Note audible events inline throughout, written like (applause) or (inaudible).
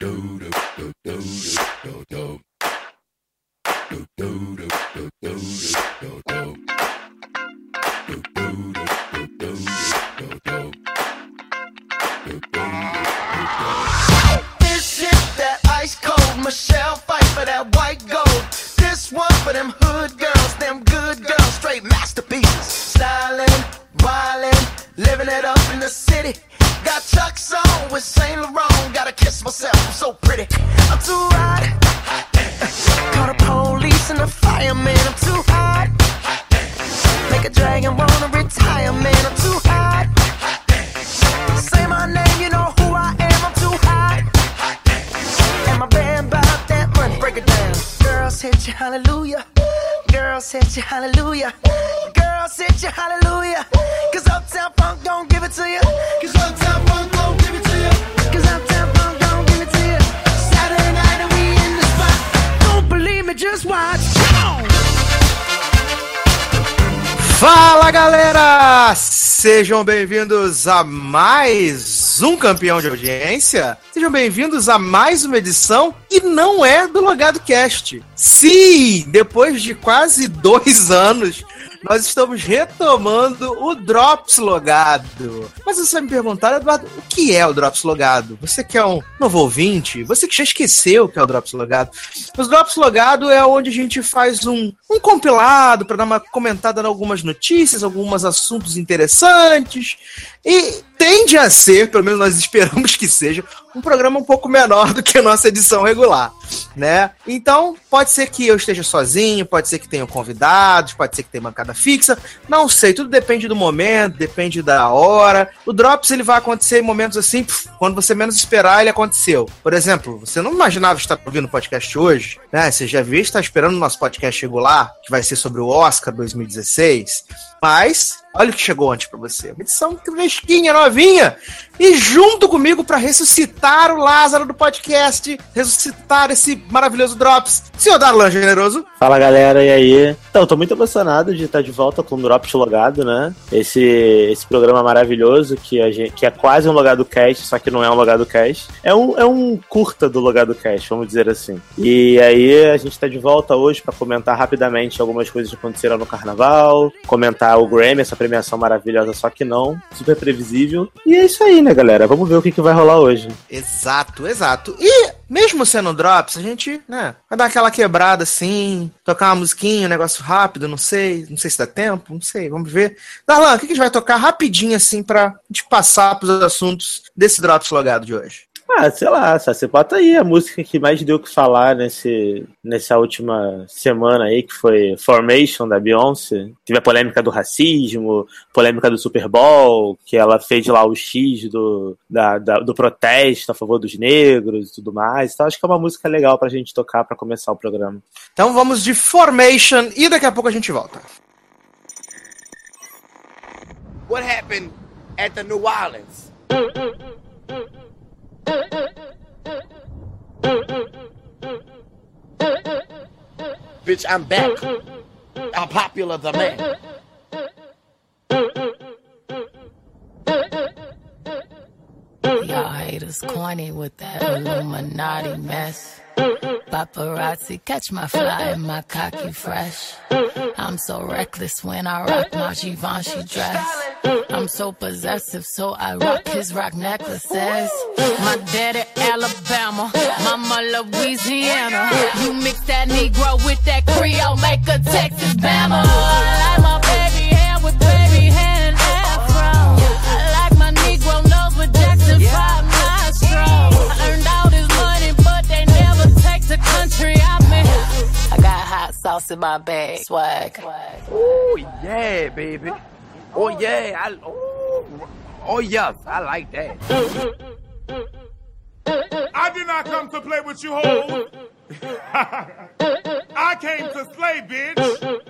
do do Sejam bem-vindos a mais um campeão de audiência. Sejam bem-vindos a mais uma edição e não é do Logado Cast. Sim, depois de quase dois (laughs) anos, nós estamos retomando o Drops Logado. Mas você vai me perguntar, Eduardo, o que é o Drops Logado? Você que é um novo ouvinte, você que já esqueceu o que é o Drops Logado. O Drops Logado é onde a gente faz um, um compilado para dar uma comentada em algumas notícias, alguns assuntos interessantes. E tende a ser, pelo menos nós esperamos que seja, um programa um pouco menor do que a nossa edição regular, né? Então, pode ser que eu esteja sozinho, pode ser que tenha convidados, pode ser que tenha bancada fixa, não sei, tudo depende do momento, depende da hora. O Drops ele vai acontecer em momentos assim, quando você menos esperar, ele aconteceu. Por exemplo, você não imaginava estar ouvindo o podcast hoje, né? Você já viu estar esperando o nosso podcast regular, que vai ser sobre o Oscar 2016, mas olha o que chegou antes pra você. Uma edição fresquinha, novinha. E junto comigo pra ressuscitar o Lázaro do podcast, ressuscitar esse maravilhoso Drops, senhor Darlan Generoso. Fala galera, e aí? Então, tô muito emocionado de estar de volta com o Drops Logado, né? Esse, esse programa maravilhoso que, a gente, que é quase um Logado Cast, só que não é um Logado Cast. É um, é um curta do Logado Cast, vamos dizer assim. E aí a gente tá de volta hoje pra comentar rapidamente algumas coisas que aconteceram no carnaval, comentar o Grammy, essa premiação maravilhosa, só que não, super previsível. E é isso aí, né, galera? Vamos ver o que, que vai rolar hoje. Exato, exato. E mesmo sendo Drops, a gente, né, vai dar aquela quebrada assim, tocar uma musiquinha, um negócio rápido, não sei, não sei se dá tempo, não sei, vamos ver. Darlan, o que, que a gente vai tocar rapidinho assim pra gente passar pros assuntos desse Drops logado de hoje? Ah, sei lá, você bota aí a música que mais deu o que falar nesse, nessa última semana aí, que foi Formation da Beyoncé. Teve a polêmica do racismo, polêmica do Super Bowl, que ela fez lá o X do, da, da- do protesto a favor dos negros e tudo mais. Então acho que é uma música legal pra gente tocar pra começar o programa. Então vamos de Formation e daqui a pouco a gente volta. what happened at the New Orleans. Bitch, I'm back. I'm popular the man. Y'all haters corny with that Illuminati mess. Paparazzi, catch my fly and my cocky fresh. I'm so reckless when I rock my Givenchy dress. I'm so possessive, so I rock his rock necklaces. My daddy Alabama, mama Louisiana. You mix that Negro with that Creole, make a Texas Bama. I like my baby hair with baby hair and afro. I like my Negro nose with Jackson 5 nostrils. I earned all this money, but they never take the country out me. I got hot sauce in my bag. Swag. Oh yeah, baby. Oh yeah, I oh, oh yes, I like that. I did not come to play with you, hoes. (laughs) I came to slay, bitch.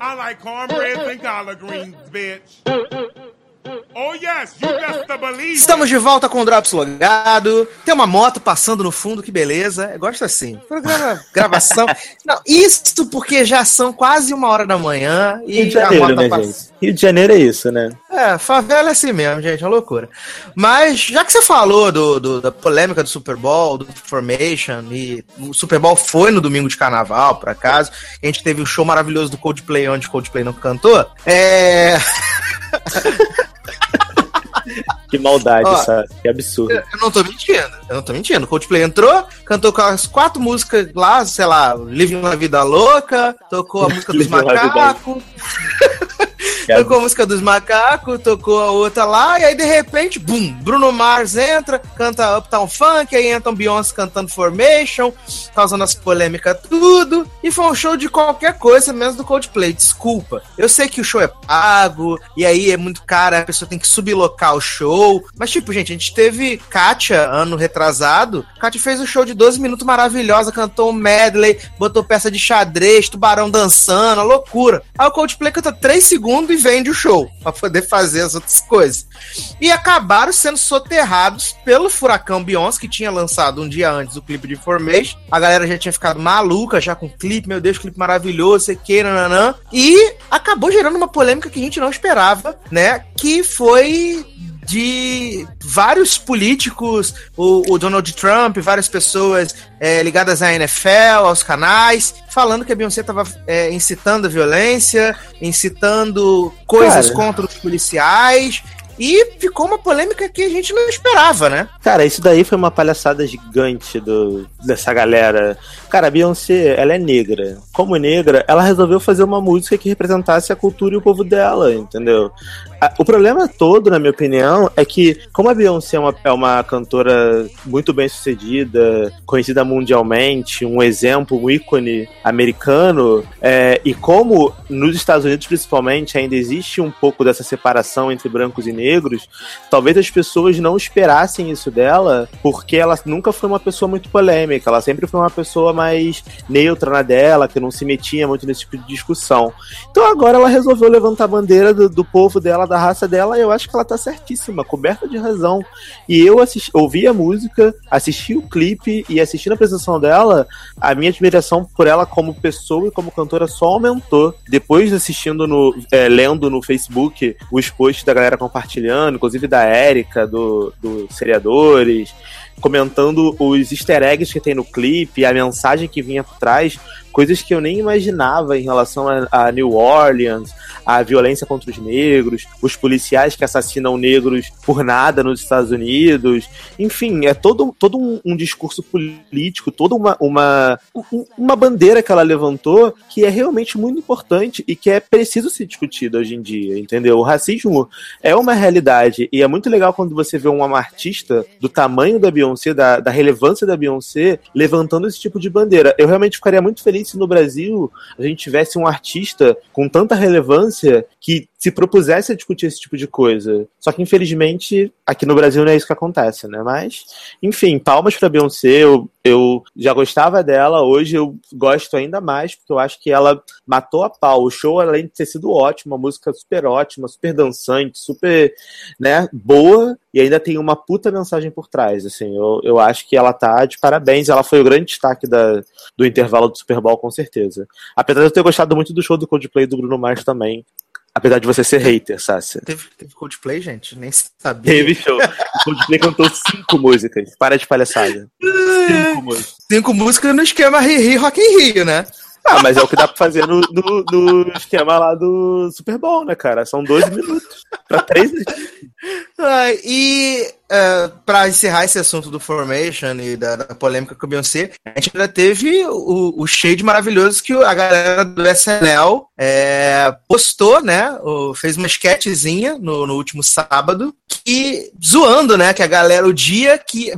I like cornbread and collard greens, bitch. Oh yes, you best believe. Estamos de volta com o Drops logado. Tem uma moto passando no fundo, que beleza. Eu gosto assim. Programa, gravação. (laughs) Não, isso porque já são quase uma hora da manhã e Rio de a Janeiro, moto né, tá gente? Rio de Janeiro é isso, né? É, favela é assim mesmo, gente, é uma loucura. Mas, já que você falou do, do- da polêmica do Super Bowl, do Formation, e o Super Bowl foi no domingo de carnaval, por acaso, a gente teve o show maravilhoso do Coldplay, onde Coldplay não cantou. É. (laughs) Que maldade, Ó, sabe? Que absurdo. Eu não tô mentindo, eu não tô mentindo. O Coldplay entrou, cantou com as quatro músicas lá, sei lá, Living uma Vida Louca, tocou a (laughs) música dos macacos. (laughs) Tocou a música dos macacos, tocou a outra lá, e aí de repente, bum, Bruno Mars entra, canta Uptown Funk, aí entra um Beyoncé cantando Formation, causando as polêmicas tudo, e foi um show de qualquer coisa, menos do Coldplay, desculpa. Eu sei que o show é pago, e aí é muito caro, a pessoa tem que sublocar o show, mas tipo, gente, a gente teve Kátia, ano retrasado, Kátia fez um show de 12 minutos maravilhosa, cantou um medley, botou peça de xadrez, tubarão dançando, loucura. Aí o Coldplay canta 3 segundos e vende o show, pra poder fazer as outras coisas. E acabaram sendo soterrados pelo Furacão Beyoncé, que tinha lançado um dia antes o clipe de Formation. A galera já tinha ficado maluca já com o clipe, meu Deus, clipe maravilhoso, sei que, nananã. E acabou gerando uma polêmica que a gente não esperava, né? Que foi de vários políticos, o, o Donald Trump, várias pessoas é, ligadas à NFL, aos canais, falando que a Beyoncé estava incitando a violência, incitando coisas Cara. contra os policiais. E ficou uma polêmica que a gente não esperava, né? Cara, isso daí foi uma palhaçada gigante do, dessa galera. Cara, a Beyoncé, ela é negra. Como negra, ela resolveu fazer uma música que representasse a cultura e o povo dela, entendeu? O problema todo, na minha opinião, é que, como a Beyoncé é uma, é uma cantora muito bem sucedida, conhecida mundialmente, um exemplo, um ícone americano, é, e como nos Estados Unidos, principalmente, ainda existe um pouco dessa separação entre brancos e negros, talvez as pessoas não esperassem isso dela, porque ela nunca foi uma pessoa muito polêmica, ela sempre foi uma pessoa mais neutra na dela, que não se metia muito nesse tipo de discussão. Então agora ela resolveu levantar a bandeira do, do povo dela, da raça dela, e eu acho que ela tá certíssima, coberta de razão. E eu assisti, ouvi a música, assisti o clipe e assistindo a apresentação dela, a minha admiração por ela como pessoa e como cantora só aumentou. Depois de assistindo no. é, lendo no Facebook os posts da galera compartilhando, inclusive da Érica, do, do Seriadores, comentando os easter eggs que tem no clipe, a mensagem que vinha por trás, coisas que eu nem imaginava em relação a, a New Orleans, a violência contra os negros, os policiais que assassinam negros por nada nos Estados Unidos. Enfim, é todo, todo um, um discurso político, toda uma, uma, um- uma bandeira que ela levantou que é realmente muito importante e que é preciso ser discutida hoje em dia, entendeu? O racismo é uma realidade e é muito legal quando você vê uma artista do tamanho da Beyoncé, da, da relevância da Beyoncé, levantando esse tipo de bandeira. Eu realmente ficaria muito feliz se no Brasil a gente tivesse um artista com tanta relevância que se propusesse a discutir esse tipo de coisa. Só que, infelizmente, aqui no Brasil não é isso que acontece, né? Mas, enfim, palmas pra Beyoncé. Eu, eu já gostava dela, hoje eu gosto ainda mais, porque eu acho que ela matou a pau. O show, além de ter sido ótimo, uma música super ótima, super dançante, super, né, boa, e ainda tem uma puta mensagem por trás, assim. Eu, eu acho que ela tá de parabéns. Ela foi o grande destaque da, do intervalo do Super Bowl, com certeza. Apesar de eu ter gostado muito do show do Coldplay do Bruno Mars também. Apesar de você ser hater, Sácia. Teve, teve Coldplay, gente? Nem sabia. Teve show. O Coldplay cantou cinco músicas. Para de palhaçada. Cinco músicas. Cinco músicas no esquema Ri Rock in Rio, né? Ah, mas é o que dá pra fazer no, no, no esquema lá do Super Bowl, né, cara? São 12 minutos. Pra três. Ah, e é, para encerrar esse assunto do Formation e da, da polêmica com o Beyoncé, a gente ainda teve o, o shade maravilhoso que a galera do SNL é, postou, né? o- fez uma sketchzinha no, no último sábado, que, zoando, né? Que a galera, o dia que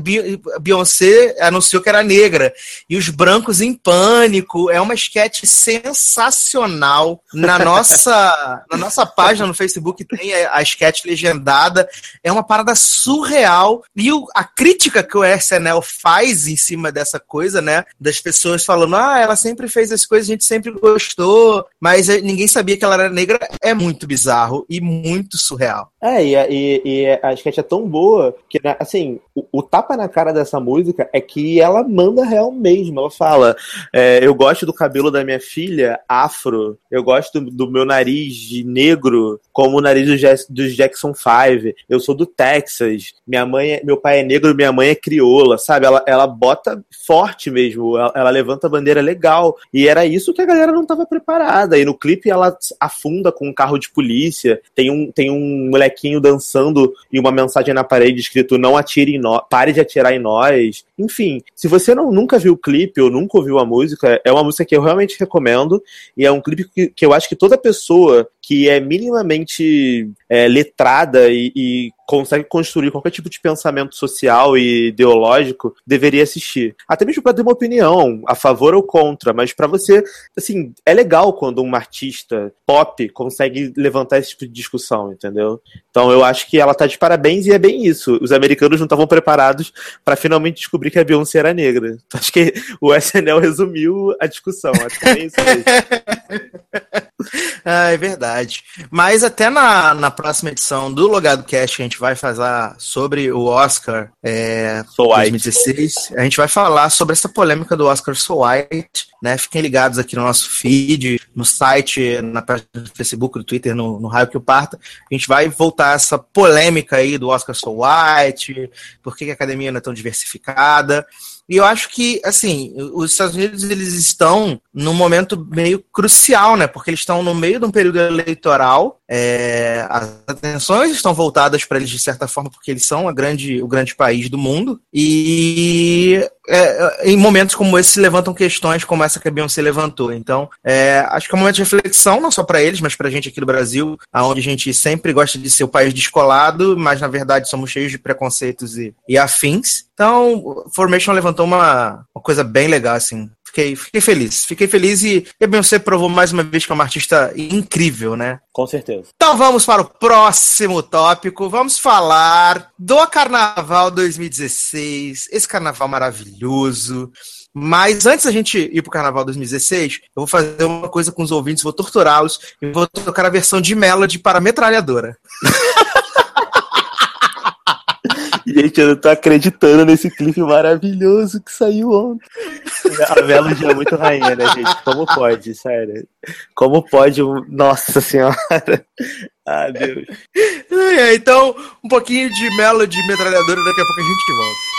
Beyoncé anunciou que era negra, e os brancos em pânico, é uma sketch sensacional. Na nossa, na nossa página no Facebook tem a, a sketch legendada. É uma parada surreal. E o, a crítica que o SNL faz em cima dessa coisa, né? Das pessoas falando, ah, ela sempre fez as coisas, a gente sempre gostou, mas ninguém sabia que ela era negra, é muito bizarro e muito surreal. É, e, e, e a sketch é tão boa que, né, assim, o, tapa na cara dessa música é que ela manda real mesmo. Ela fala: é, Eu gosto do cabelo da minha filha afro, eu gosto do, do meu nariz negro, como o nariz dos, dos Jackson 5. Eu sou do Texas, minha mãe, é, meu pai é negro, minha mãe é crioula, sabe? Ela, ela bota forte mesmo, ela, ela levanta a bandeira legal. E era isso que a galera não estava preparada. E no clipe ela afunda com um carro de polícia, tem um, tem um moleque bonequinho dançando e uma mensagem na parede escrito não atire em nós, pare de atirar em nós. Enfim, se você não, nunca viu o clipe ou nunca ouviu a música, é uma música que eu realmente recomendo e é um clipe que, que eu acho que toda pessoa que é minimamente é, letrada e, e consegue construir qualquer tipo de pensamento social e ideológico, deveria assistir. Até mesmo para ter uma opinião, a favor ou contra, mas para você, assim, é legal quando um artista pop consegue levantar esse tipo de discussão, entendeu? Então eu acho que ela tá de parabéns e é bem isso. Os americanos não estavam preparados para finalmente descobrir que a Beyoncé era negra. Então, (laughs) acho que o SNL resumiu a discussão. Acho que é isso mesmo. (laughs) ah, é verdade. Mas até na, na próxima edição do Logado Cast, a gente vai falar sobre o Oscar é, so 2016. A gente vai falar sobre essa polêmica do Oscar So White. Né? Fiquem ligados aqui no nosso feed, no site, na página do Facebook, do Twitter, no, no Raio que o Parta. A gente vai voltar a essa polêmica aí do Oscar So White, por que a academia não é tão diversificada. E eu acho que, assim, os Estados Unidos eles estão num momento meio crucial, né? Porque eles estão no meio de um período eleitoral. É, as atenções estão voltadas para eles de certa forma, porque eles são a grande, o grande país do mundo. E é, em momentos como esse se levantam questões como essa que a Beyoncé levantou. Então, é, acho que é um momento de reflexão, não só para eles, mas para a gente aqui do Brasil, onde a gente sempre gosta de ser o país descolado, mas na verdade somos cheios de preconceitos e, e afins. Então, Formation levantou uma, uma coisa bem legal, assim. Fiquei, fiquei feliz. Fiquei feliz e, e a Beyoncé provou mais uma vez que é uma artista incrível, né? Com certeza. Então vamos para o próximo tópico. Vamos falar do Carnaval 2016. Esse carnaval maravilhoso. Mas antes da gente ir pro Carnaval 2016, eu vou fazer uma coisa com os ouvintes, vou torturá-los e vou tocar a versão de Melody para metralhadora. (laughs) Gente, eu não tô acreditando nesse clipe maravilhoso que saiu ontem. A Melody é muito rainha, né, gente? Como pode, sério? Como pode? Nossa Senhora. Ah, Deus. Então, um pouquinho de Melody metralhadora, daqui a pouco a gente volta.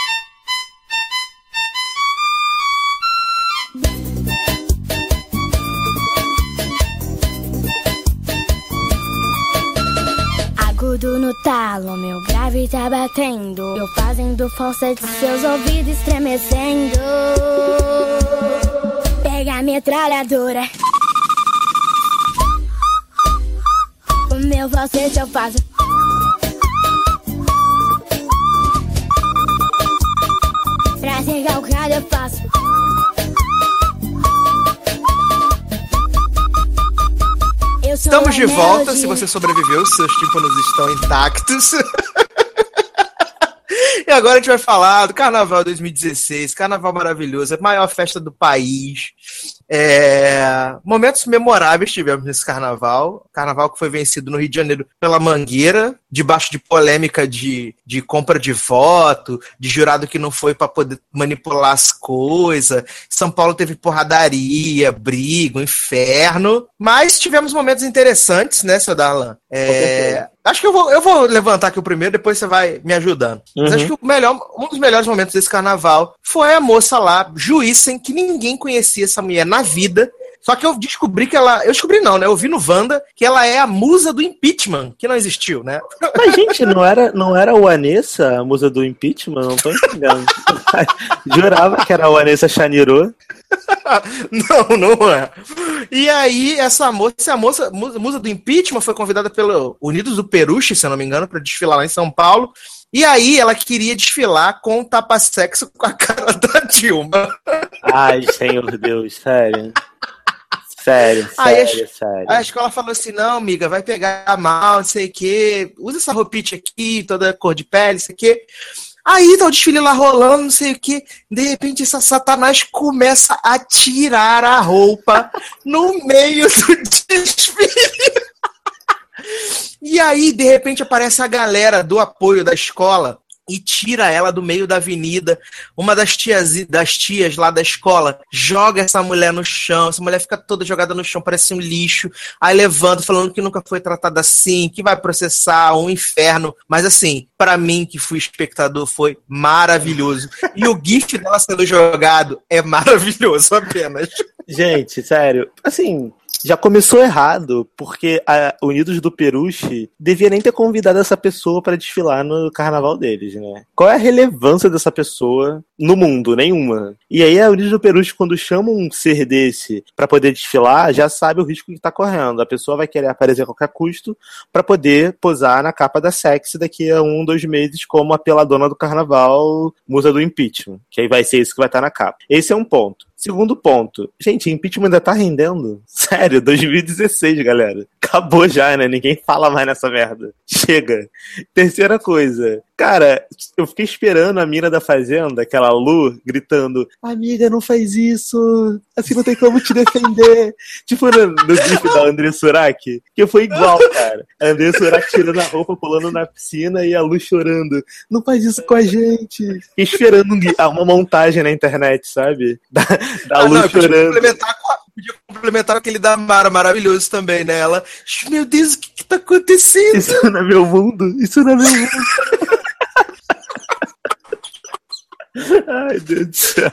Agudo no talo, meu grave tá batendo. Eu fazendo força de seus ouvidos estremecendo. Pega a metralhadora. O meu falsete eu faço. Pra ser calcado eu faço. Estamos de volta. Se você sobreviveu, seus tímpanos estão intactos. (laughs) e agora a gente vai falar do Carnaval 2016, Carnaval maravilhoso, a maior festa do país. É... Momentos memoráveis tivemos nesse carnaval. Carnaval que foi vencido no Rio de Janeiro pela Mangueira, debaixo de polêmica de, de compra de voto, de jurado que não foi para poder manipular as coisas. São Paulo teve porradaria, briga, inferno. Mas tivemos momentos interessantes, né, seu Darlan? É... Acho que eu vou, eu vou levantar aqui o primeiro, depois você vai me ajudando. Uhum. Mas acho que o melhor, um dos melhores momentos desse carnaval foi a moça lá, sem que ninguém conhecia essa mulher na vida. Só que eu descobri que ela. Eu descobri não, né? Eu vi no Wanda que ela é a musa do impeachment, que não existiu, né? Mas, gente, (laughs) não era, não era o Anessa a musa do impeachment? Não tô entendendo. (laughs) (laughs) Jurava que era o Anessa Chaniro. (laughs) não, não é. E aí, essa moça, essa moça, musa do impeachment, foi convidada pelo Unidos do Peruche, se eu não me engano, para desfilar lá em São Paulo. E aí ela queria desfilar com tapa-sexo com a cara da Dilma. Ai, senhor Deus, sério. Sério, Aí a- sério, sério. Aí a escola falou assim: não, amiga, vai pegar mal, não sei o quê. Usa essa roupinha aqui, toda cor de pele, não sei o quê. Aí tá o desfile lá rolando, não sei o quê. De repente, essa Satanás começa a tirar a roupa no meio do (laughs) desfile. E aí, de repente, aparece a galera do apoio da escola e tira ela do meio da avenida. Uma das tias, das tias lá da escola joga essa mulher no chão. Essa mulher fica toda jogada no chão, parece um lixo. Aí levanta, falando que nunca foi tratada assim, que vai processar, um inferno. Mas assim, pra mim, que fui espectador, foi maravilhoso. E o gif dela sendo jogado é maravilhoso apenas. (laughs) Gente, sério, assim, já começou errado, porque a Unidos do Peruche devia nem ter convidado essa pessoa pra desfilar no carnaval deles, né? Qual é a relevância dessa pessoa no mundo? Nenhuma. E aí a Unidos do Peruche, quando chama um ser desse pra poder desfilar, já sabe o risco que tá correndo. A pessoa vai querer aparecer a qualquer custo pra poder posar na capa da sexy daqui a um, dois meses, como a peladona do carnaval, musa do impeachment. Que aí vai ser isso que vai estar na capa. Esse é um ponto. Segundo ponto. Gente, impeachment ainda tá rendendo? (laughs) Sério, 2016, galera. Acabou já, né? Ninguém fala mais nessa merda. Chega. Terceira coisa. Cara, eu fiquei esperando a mina da fazenda, aquela Lu, gritando: Amiga, não faz isso. Assim não tem como te defender. (laughs) tipo no, no gif da André Surak, que foi igual, cara. A André Surak tirando a roupa, pulando na piscina e a Lu chorando. Não faz isso com a gente. Fiquei esperando um ah, uma montagem na internet, sabe? Da, da Ah, Lu não, podia chorando. complementar, com a- podia complementar com aquele da Mara, maravilhoso também, né? Ela, meu Deus, o que, que tá acontecendo? Isso não é meu mundo. Isso não é meu mundo. (laughs) Ai, Deus do céu.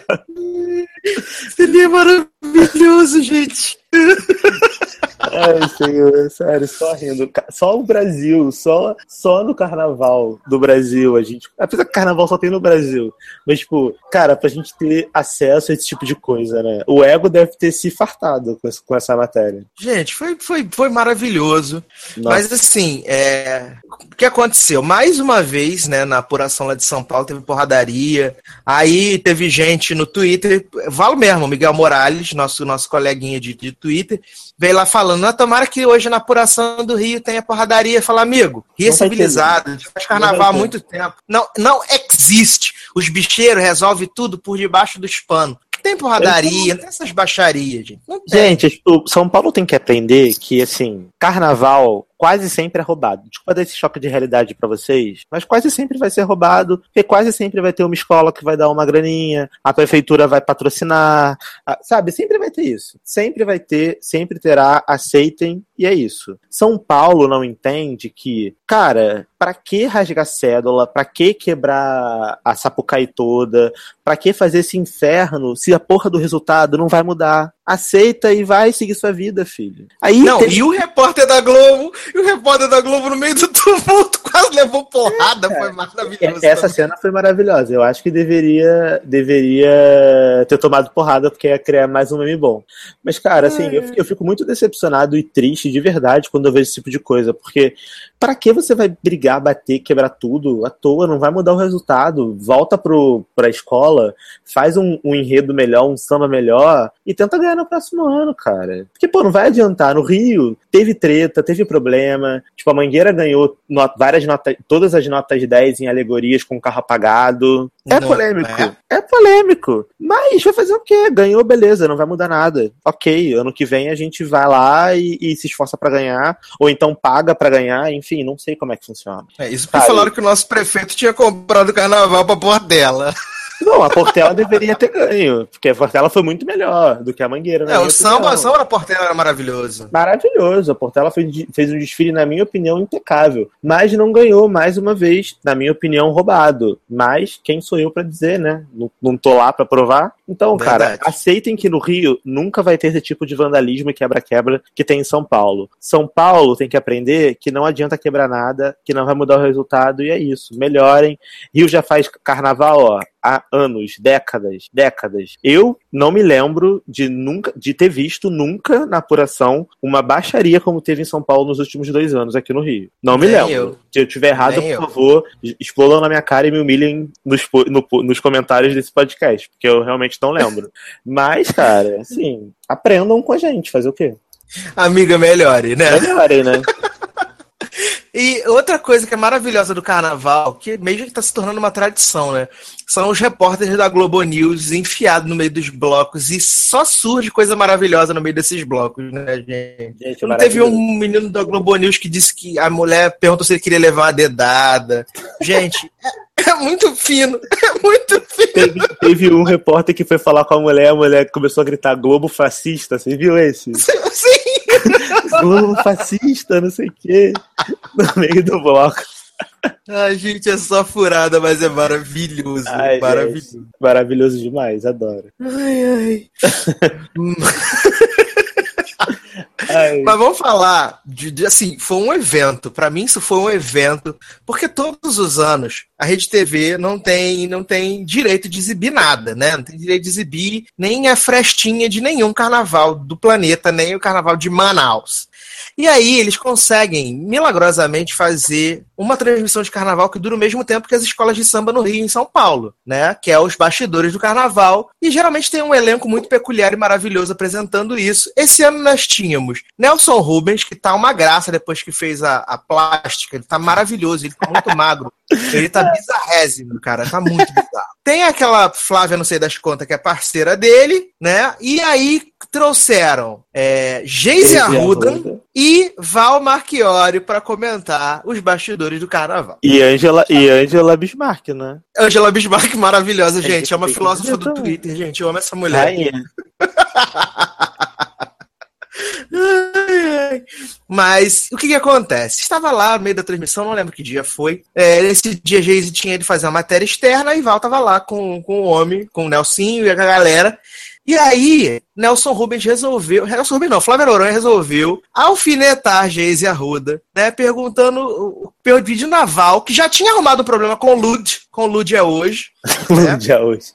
Ele é maravilhoso, gente. (laughs) Ai, senhor, sério, só rindo. Só o Brasil, só, só no carnaval do Brasil, a gente. Apesar que carnaval só tem no Brasil. Mas, tipo, cara, pra gente ter acesso a esse tipo de coisa, né? O ego deve ter se fartado com, esse- com essa matéria. Gente, foi, foi, foi maravilhoso. Nossa. Mas assim, é... o que aconteceu? Mais uma vez, né, na apuração lá de São Paulo, teve porradaria. Aí teve gente no Twitter, Valo mesmo, Miguel Morales, nosso, nosso coleguinha de, de Twitter, veio lá falando, não, tomara que hoje na apuração do Rio tenha porradaria. Fala, amigo, Rio é civilizado, faz carnaval há muito tempo. Não, não existe. Os bicheiros resolvem tudo por debaixo dos panos. Tem porradaria, não tem essas baixarias, gente. Não tem. Gente, o São Paulo tem que aprender que, assim, carnaval quase sempre é roubado. Desculpa dar esse choque de realidade pra vocês, mas quase sempre vai ser roubado, porque quase sempre vai ter uma escola que vai dar uma graninha, a prefeitura vai patrocinar, sabe? Sempre vai ter isso. Sempre vai ter, sempre terá, aceitem, e é isso. São Paulo não entende que, cara, pra que rasgar cédula, pra que quebrar a Sapucaí toda, pra que fazer esse inferno se a porra do resultado não vai mudar? Aceita e vai seguir sua vida, filho. Aí Não, teve- e o repórter da Globo, e o repórter da Globo no meio do tumulto quase levou porrada, foi maravilhoso. É, Essa cena foi maravilhosa. Eu acho que deveria, deveria ter tomado porrada porque ia criar mais um meme bom. Mas, cara, assim, eu, eu fico muito decepcionado e triste de verdade quando eu vejo esse tipo de coisa. Porque pra que você vai brigar, bater, quebrar tudo à toa? Não vai mudar o resultado. Volta pro, pra escola, faz um, um enredo melhor, um samba melhor e tenta ganhar no próximo ano, cara. Porque, pô, não vai adiantar. No Rio teve treta, teve problema. Tipo, a Mangueira ganhou no- notas, todas as notas 10 em alegorias com carro apagado. É Não, polêmico. é? É? polêmico. Mas vai fazer o quê? Ganhou, beleza, não vai mudar nada. Ok, ano que vem a gente vai lá e, e se esforça pra ganhar, ou então paga pra ganhar, enfim, não sei como é que funciona. É, isso porque Cara, falaram que o nosso prefeito tinha comprado o carnaval pra Portela. Não, a Portela deveria ter ganho, porque a Portela foi muito melhor do que a Mangueira. É, o samba, o samba da Portela era maravilhoso. Maravilhoso. A Portela fez, fez um desfile, na minha opinião, impecável. Mas não ganhou, mais uma vez, na minha opinião, roubado. Mas quem sou eu pra dizer, né? Não, não tô lá pra provar. Então, cara, Verdade. aceitem que no Rio nunca vai ter esse tipo de vandalismo e quebra-quebra que tem em São Paulo. São Paulo tem que aprender que não adianta quebrar nada, que não vai mudar o resultado, e é isso. Melhorem. Rio já faz carnaval, ó, há anos, décadas, décadas. Eu não me lembro de nunca de ter visto nunca na apuração uma baixaria como teve em São Paulo nos últimos dois anos aqui no Rio. Não me Nem lembro. eu. Se eu tiver errado, Nem por eu. favor, explodam na minha cara e me humilhem nos, no nos comentários desse podcast, porque eu realmente realmente não lembro. Mas, cara, assim, aprendam com a gente, fazer o quê? Amiga, melhore, né? Melhorem, né? E outra coisa que é maravilhosa do carnaval, que meio que está se tornando uma tradição, né? São os repórteres da Globo News enfiados no meio dos blocos e só surge coisa maravilhosa no meio desses blocos, né, gente? Gente, Não teve um menino da Globo News que disse que a mulher perguntou se ele queria levar uma dedada. Gente, é, é muito fino, é muito fino. Teve, teve um repórter que foi falar com a mulher, a mulher começou a gritar Globo fascista, você viu esse? Sim. (laughs) Globo fascista, não sei o quê, no meio do bloco. Ai, gente, é só furada, mas é maravilhoso. Ai, maravilhoso. gente, maravilhoso demais, adoro. Ai, ai. (laughs) Mas vamos falar de, de- assim, foi um evento. Pra mim isso foi um evento, porque todos os anos a Rede TV não tem não tem direito de exibir nada, né? Não tem direito de exibir nem a frestinha de nenhum carnaval do planeta, nem o carnaval de Manaus. E aí eles conseguem milagrosamente fazer uma transmissão de carnaval que dura o mesmo tempo que as escolas de samba no Rio e em São Paulo, né? Que é os bastidores do carnaval. E geralmente tem um elenco muito peculiar e maravilhoso apresentando isso. Esse ano nós tínhamos Nelson Rubens, que tá uma graça depois que fez a, a plástica. Ele tá maravilhoso, ele tá muito magro. Ele tá bizarrésimo, cara. Tá muito bizarro. Tem aquela Flávia, não sei das contas, que é parceira dele, né? E aí trouxeram é, Geise Arruda Arruda. e Val Marchiori para comentar os bastidores do carnaval. E Angela, e Angela Bismarck, né? Angela Bismarck, maravilhosa, gente. É uma filósofa do. Twitter, gente. Eu amo essa mulher. Rainha. (laughs) Mas o que, que acontece? Estava lá no meio da transmissão, não lembro que dia foi. É, nesse dia, Geise tinha de fazer uma matéria externa e Val tava lá com, com o homem, com o Nelsinho e a galera. E aí, Nelson Rubens resolveu. Nelson Rubens não, Flávio Noronha resolveu alfinetar Geise Arruda, né? Perguntando, o- pedindo a Val, que já tinha arrumado um problema com o Lud, com o Lud é hoje. (laughs) No dia hoje.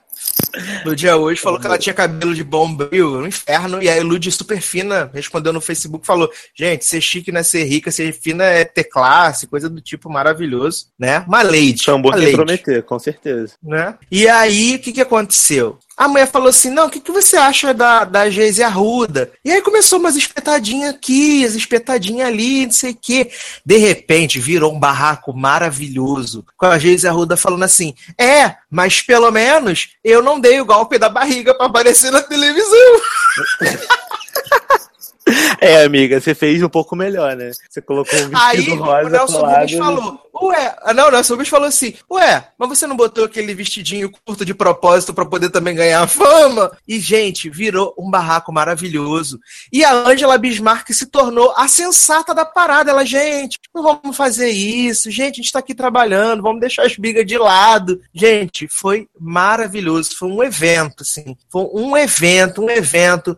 no dia hoje, falou que ela tinha cabelo de bombril no inferno, e aí Lud super fina respondeu no Facebook, falou, gente, ser chique não é ser rica, ser fina é ter classe, coisa do tipo maravilhoso, né? Uma lady, Tambor uma lady, prometer, com certeza. né? E aí, o que que aconteceu? A mulher falou assim, não, o que, que você acha da, da Geise Arruda? E aí começou umas espetadinhas aqui, as espetadinhas ali, não sei o quê. De repente, virou um barraco maravilhoso, com a Geise Arruda falando assim, é, mas pelo menos eu não dei o golpe da barriga pra aparecer na televisão. (laughs) (laughs) É, amiga, você fez um pouco melhor, né? Você colocou um vestido Aí o rosa Nelson colado. Rubens falou, ué, ah, não, o Nelson Rubens falou assim, ué, mas você não botou aquele vestidinho curto de propósito pra poder também ganhar fama? E, gente, virou um barraco maravilhoso. E a Angela Bismarck se tornou a sensata da parada. Ela, gente, não vamos fazer isso, gente, a gente tá aqui trabalhando, vamos deixar as brigas de lado. Gente, foi maravilhoso, foi um evento, assim, foi um evento, um evento.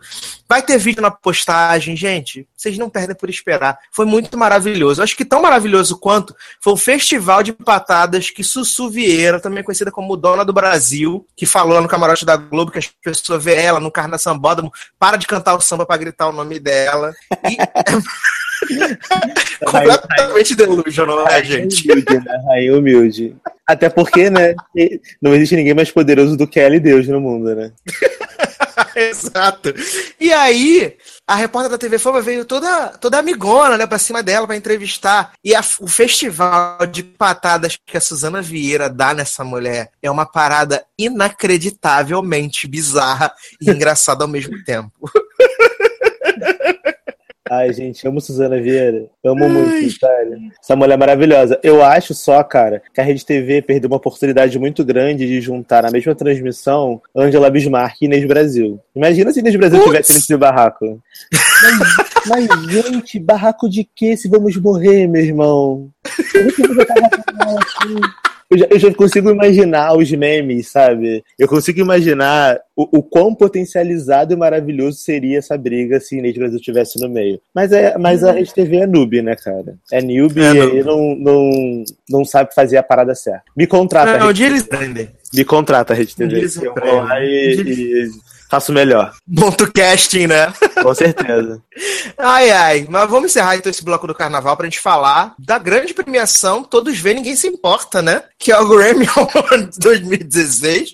Vai ter vídeo na postagem, gente. Vocês não perdem por esperar. Foi muito maravilhoso. Acho que tão maravilhoso quanto foi o Festival de Patadas que Sussu Vieira, também conhecida como Dona do Brasil, que falou lá no camarote da Globo que as pessoas vê ela no Carna Sambódromo, para de cantar o samba para gritar o nome dela. E (laughs) completamente delusional, né, gente? Humilde, né? Rainha humilde. Até porque, né? Não existe ninguém mais poderoso do que ela e Deus no mundo, né? (laughs) Exato. E aí, a repórter da TV Fama veio toda, toda amigona, né, pra cima dela pra entrevistar. E a- o festival de patadas que a Suzana Vieira dá nessa mulher é uma parada inacreditavelmente bizarra e engraçada ao mesmo tempo. (laughs) Ai, gente, amo Suzana Vieira. Amo muito, sério. Essa mulher é maravilhosa. Eu acho só, cara, que a Rede TV perdeu uma oportunidade muito grande de juntar na mesma transmissão Angela Bismarck e Inês Brasil. Imagina se Inês Brasil Putz! tivesse nesse barraco. Mas, mas, gente, barraco de quê se vamos morrer, meu irmão? Como Eu já, eu já consigo imaginar os memes, sabe? Eu consigo imaginar o, o quão potencializado e maravilhoso seria essa briga se Inês Brasil estivesse no meio. Mas, é, mas a Rede TV é noob, né, cara? É noob É e noob. aí não, não, não sabe fazer a parada certa. Me contrata, Não, dia eles me contrata, Rede TV. Eles Eu vou lá e, e faço melhor. Monta o casting, né? Com certeza. (laughs) Ai, ai. Mas vamos encerrar então esse bloco do carnaval pra gente falar da grande premiação Todos Vê, Ninguém Se Importa, né? Que é o Grammy (laughs) Awards 2016.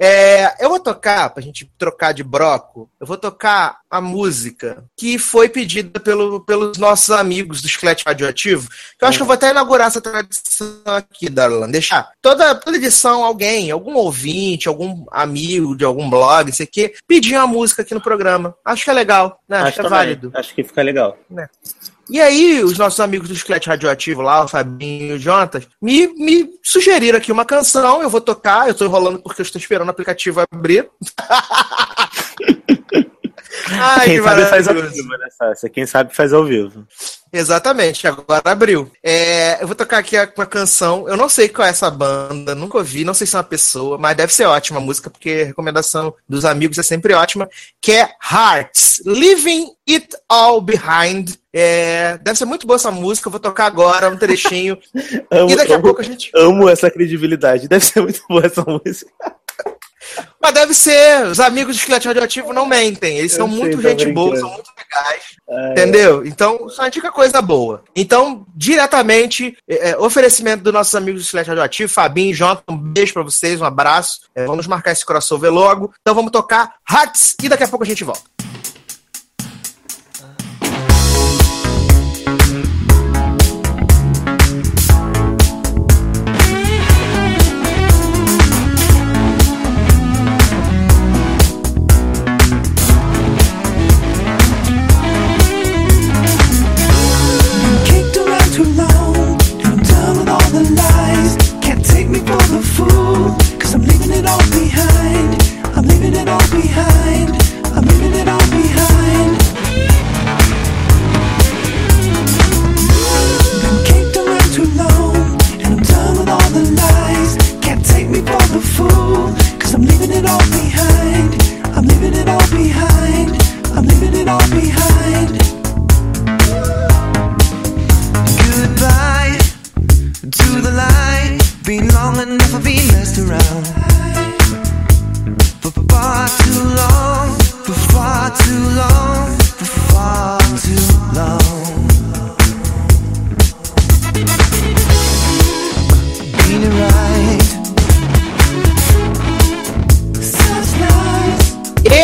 É, eu vou tocar, pra gente trocar de broco, eu vou tocar a música que foi pedida pelo, pelos nossos amigos do Esqueleto Radioativo. Que eu acho que eu vou até inaugurar essa tradição aqui, Darlan. Deixar toda, toda edição alguém, algum ouvinte, algum amigo de algum blog, não sei o quê, pedir uma música aqui no programa. Acho que é legal, né? Acho, que é também. válido. Acho que fica legal. E aí, os nossos amigos do Esqueleto Radioativo lá, o Fabinho e o Jonatas, me, me sugeriram aqui uma canção, eu vou tocar, eu tô enrolando porque eu estou esperando o aplicativo abrir. (laughs) Ai, Quem que sabe faz ao vivo, né, Sácia? Quem sabe faz ao vivo. Exatamente, agora abriu. É, eu vou tocar aqui uma canção. Eu não sei qual é essa banda, nunca ouvi, não sei se é uma pessoa, mas deve ser ótima a música, porque a recomendação dos amigos é sempre ótima. Que é Hearts, Leaving It All Behind. É, deve ser muito boa essa música, eu vou tocar agora um trechinho. (laughs) Amo, e daqui a amo- pouco a gente. amo essa credibilidade. Deve ser muito boa essa música. Mas deve ser, os amigos do Esqueleto Radioativo não mentem, eles Eu são sei, muito gente boa, são muito legais. Ai, Entendeu? Então, só indica coisa boa. Então, diretamente, é, é, oferecimento dos nossos amigos do Silêncio Radioativo, Fabinho e Jonathan, um beijo pra vocês, um abraço. É, vamos marcar esse crossover logo. Então vamos tocar Hats e daqui a pouco a gente volta.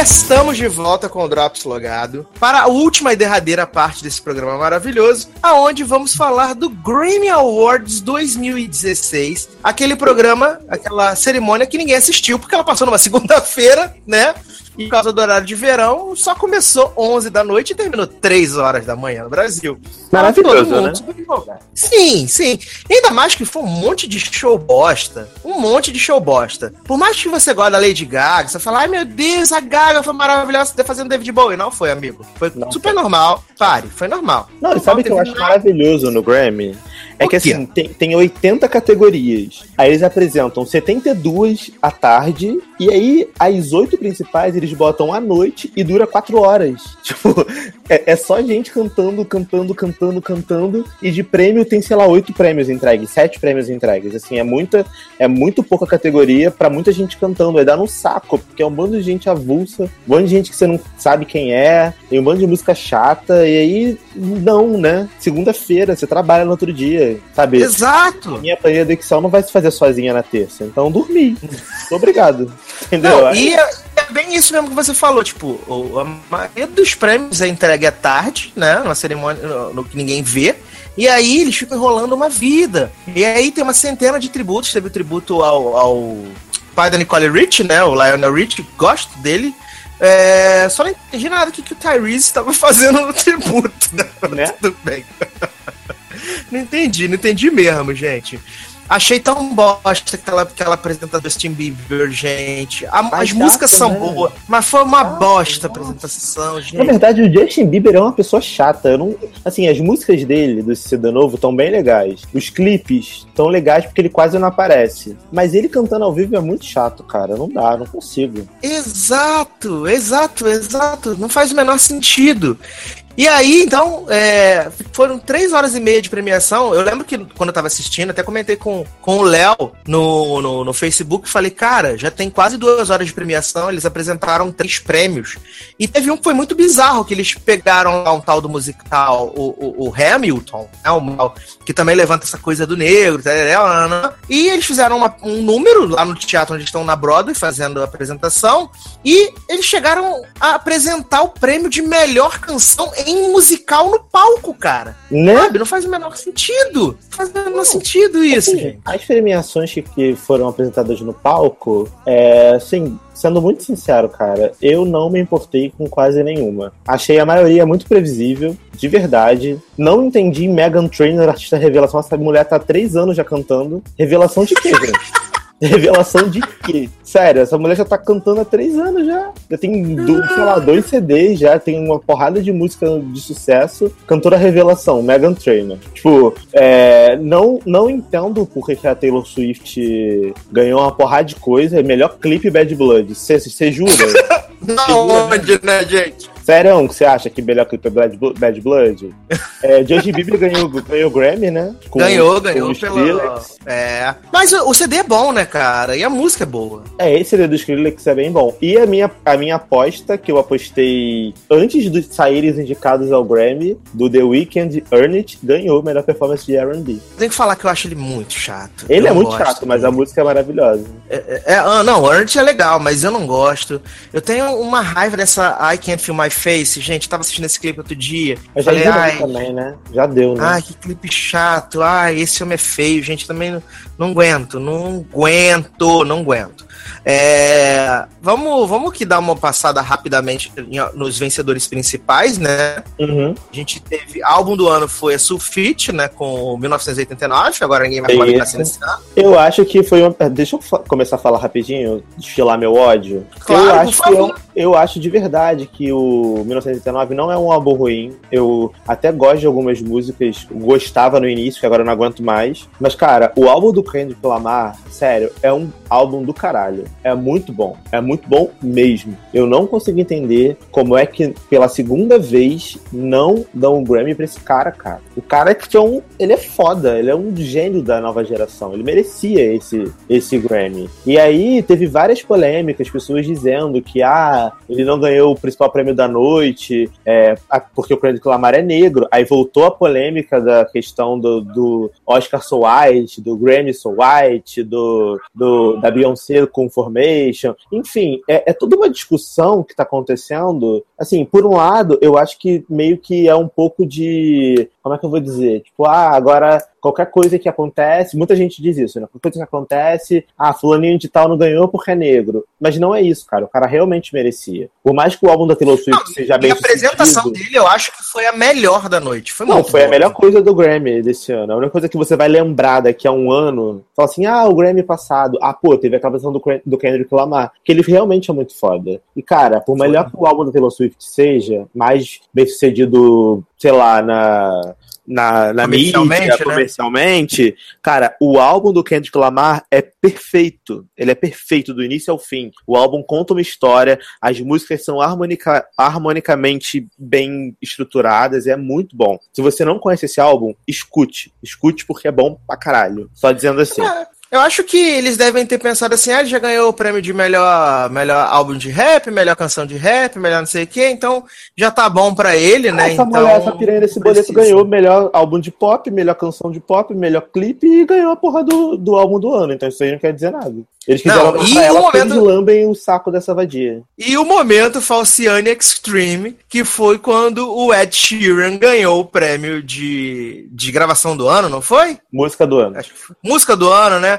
Estamos de volta com o Drops Logado para a última e derradeira parte desse programa maravilhoso, aonde vamos falar do Grammy Awards 2016, aquele programa, aquela cerimônia que ninguém assistiu porque ela passou numa (laughs) segunda-feira, né? E por causa do horário de verão, só começou 11 da noite e terminou 3 horas da manhã no Brasil. Maravilhoso, né? Sim, sim. Ainda mais que foi um monte de show bosta. Um monte de show bosta. Por mais que você goste da Lady Gaga, você fala, ai meu Deus, a Gaga foi maravilhosa fazendo David Bowie. Não foi, amigo. Foi Não super normal. Pare, foi normal. Não, e sabe o que eu acho maravilhoso no Grammy? É que assim, tem, tem 80 categorias. Aí eles apresentam 72 à tarde, e aí as oito principais eles botam à noite e dura 4 horas. (laughs) Tipo, é, é só gente cantando, cantando, cantando, cantando, e de prêmio tem, sei lá, oito prêmios entregues, sete prêmios entregues. Assim, é muita, é muito pouca categoria pra muita gente cantando. Aí dá no saco, porque é um bando de gente avulsa, um bando de gente que você não sabe quem é, tem um bando de música chata, e aí, não, né? Segunda-feira, você trabalha no outro dia, sabe? Exato. Minha planilha do Excel não vai se fazer sozinha na terça, então dormi. (laughs) Obrigado. Entendeu? Não, e é, é bem isso mesmo que você falou, tipo, o- a maioria dos prêmios é entregue à tarde, né? Numa cerimônia no, no que ninguém vê. E aí eles ficam enrolando uma vida. E aí tem uma centena de tributos. Teve o tributo ao, ao pai da Nicole Rich, né? O Lionel Rich, gosto dele. É, só não entendi nada do que, que o Tyrese estava (laughs) fazendo no tributo, né? Né? (laughs) Tudo bem. Não entendi, não entendi mesmo, gente. Achei tão bosta aquela, aquela apresentação do Justin Bieber, gente. A- as chato, músicas são né? boas, mas foi uma bosta a apresentação, Na gente. verdade, o Justin Bieber é uma pessoa chata. Eu não, assim, as músicas dele, do CD novo, estão bem legais. Os clipes estão legais porque ele quase não aparece. Mas ele cantando ao vivo é muito chato, cara. Não dá, não consigo. Exato, exato, exato. Não faz o menor sentido. E aí, então, é, foram três horas e meia de premiação. Eu lembro que quando eu tava assistindo, até comentei com, com o Léo no, no, no Facebook, falei, cara, já tem quase duas horas de premiação, eles apresentaram três prêmios. E teve um que foi muito bizarro, que eles pegaram lá um tal do musical, o, o, o Hamilton, né, o, que também levanta essa coisa do negro, tá, tá, e eles fizeram uma- um número lá no teatro onde estão na Broadway fazendo a apresentação, e eles chegaram a apresentar o prêmio de melhor canção em musical no palco, cara. Né? Sabe? Não faz o menor sentido. Não faz o menor sentido isso, Assim, gente. As premiações que, que foram apresentadas no palco, é, assim, sendo muito sincero, cara, eu não me importei com quase nenhuma. Achei a maioria muito previsível, de verdade. Não entendi Megan Trainor, artista revelação. Essa mulher tá há três anos já cantando. Revelação de quê, gente? (laughs) (laughs) Revelação de quê? Sério, essa mulher já tá cantando há três anos já. Já tem, do- sei lá, dois CDs já, tem uma porrada de música de sucesso. Cantora revelação, Megan Trainor. Tipo, é, não, não entendo por que a Taylor Swift ganhou uma porrada de coisa. Melhor clipe Bad Blood. Você (laughs) jura? Não, onde, né, gente? Sério, que você acha que melhor clipe é Bad Blo- Bad Blood? É, Justin Bieber ganhou, ganhou Grammy, né? Com- ganhou, com ganhou pela. Skrillex. É. Mas o, o CD é bom, né, cara? E a música é boa. É, esse CD do Skrillex é bem bom. E a minha, a minha aposta, que eu apostei antes de saírem os indicados ao Grammy, do The Weeknd, Earn It, ganhou melhor performance de R&B. Tenho que falar que eu acho ele muito chato. Ele Eu é muito gosto chato, mas a música é maravilhosa. É, é, ah, não, o Ernst é legal, mas eu não gosto. Eu tenho uma raiva dessa I Can't Feel My Face, gente. Tava assistindo esse clipe outro dia. Mas já Falei, deu ai, também, né? Já deu, né? ai, que clipe chato. Ai, esse homem é feio, gente. Também não, não aguento, não aguento, não aguento. É, vamos, vamos que dar uma passada rapidamente nos vencedores principais, né? Uhum. A gente teve álbum do ano foi a Sulfite, né? Com 1989. Agora ninguém vai falar sendo esse ano. Eu acho que foi uma. Deixa eu começar a falar rapidinho, desfilar meu ódio. Claro, eu acho eu, eu acho de verdade que o 1989 não é um álbum ruim. Eu até gosto de algumas músicas, gostava no início, que agora eu não aguento mais. Mas, cara, o álbum do Kendrick Lamar, sério, é um álbum do caralho. É muito bom. É muito bom mesmo. Eu não consigo entender como é que, pela segunda vez, não dão um Grammy pra esse cara, cara. O cara é que é um. Ele é foda, ele é um gênio da nova geração. Ele merecia esse, esse Grammy. E aí teve várias polêmicas, pessoas dizendo que ah, ele não ganhou o principal prêmio da noite, é, porque o Kendrick Lamar é negro. Aí voltou a polêmica da questão do, do Oscar So White, do Grammy So White, do, do, da Beyoncé com Formation. Enfim, é, é toda uma discussão que tá acontecendo. Assim, por um lado, eu acho que meio que é um pouco de. Como é que eu vou dizer? Tipo, ah, agora qualquer coisa que acontece, muita gente diz isso, né? Qualquer coisa que acontece, ah, fulaninho de tal não ganhou porque é negro. Mas não é isso, cara. O cara realmente merecia. Por mais que o álbum da Taylor Swift seja E bem a apresentação sucedido, dele eu acho que foi a melhor da noite. Foi não, foi a melhor coisa do Grammy desse ano. A única coisa que você vai lembrar daqui a um ano, fala assim, ah, o Grammy passado. Ah, pô, teve aquela versão do, do Kendrick Lamar, que ele realmente é muito foda. E, cara, por Foi. melhor que o álbum da Taylor Swift seja, mais bem sucedido, sei lá, na... Na, na Comercialmente, mídia, né? comercialmente, cara, o álbum do Kendrick Lamar é perfeito. Ele é perfeito do início ao fim. O álbum conta uma história, as músicas são harmonica, harmonicamente bem estruturadas, é muito bom. Se você não conhece esse álbum, escute. Escute porque é bom pra caralho. Só dizendo assim. É, Eu acho que eles devem ter pensado assim, ah, ele já ganhou o prêmio de melhor, melhor álbum de rap, melhor canção de rap, melhor não sei o quê, então já tá bom pra ele, né? Essa então, mulher, essa piranha desse boleto ganhou melhor álbum de pop, melhor canção de pop, melhor clipe e ganhou a porra do, do álbum do ano. Então isso aí não quer dizer nada. Eles quiseram Não, e ela momento- eles lambem o saco dessa vadia. E o momento Falciane Extreme, que foi quando o Ed Sheeran ganhou o prêmio de, de gravação do ano, não foi? Música do ano. Música do ano, né?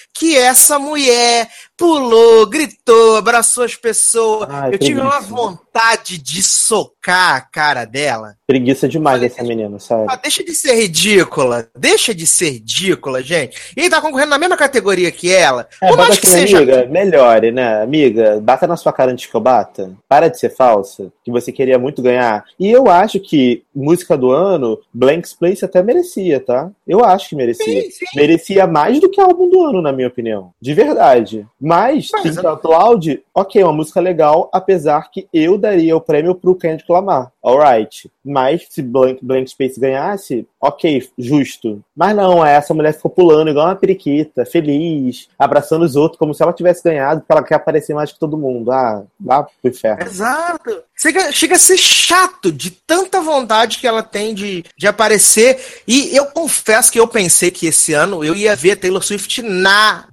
Que essa mulher pulou, gritou, abraçou as pessoas. Ai, Eu tive uma preguiça. vontade de socar a cara dela. Preguiça demais Falei, dessa menina, sério. Ah, deixa de ser ridícula. Deixa de ser ridícula, gente. E tá concorrendo na mesma categoria que ela. É, Por mais que seja. amiga, melhore, né? Amiga, bata na sua cara antes que eu bata. Para de ser falsa, que você queria muito ganhar. E eu acho que música do ano, Blanks Place até merecia, tá? Eu acho que merecia. Sim, sim. Merecia mais do que álbum do ano, na minha opinião. De verdade. Mas, Mas Think Out Loud, ok, uma música legal, apesar que eu daria o prêmio pro Kendrick Lamar. Alright. Mas se Blank, Blank Space ganhasse, ok, justo. Mas não, essa mulher ficou pulando igual uma periquita, feliz, abraçando os outros, como se ela tivesse ganhado, porque ela quer aparecer mais que todo mundo. Ah, vá pro inferno. Exato. Chega, chega a ser chato de tanta vontade que ela tem de, de aparecer. E eu confesso que eu pensei que esse ano eu ia ver Taylor Swift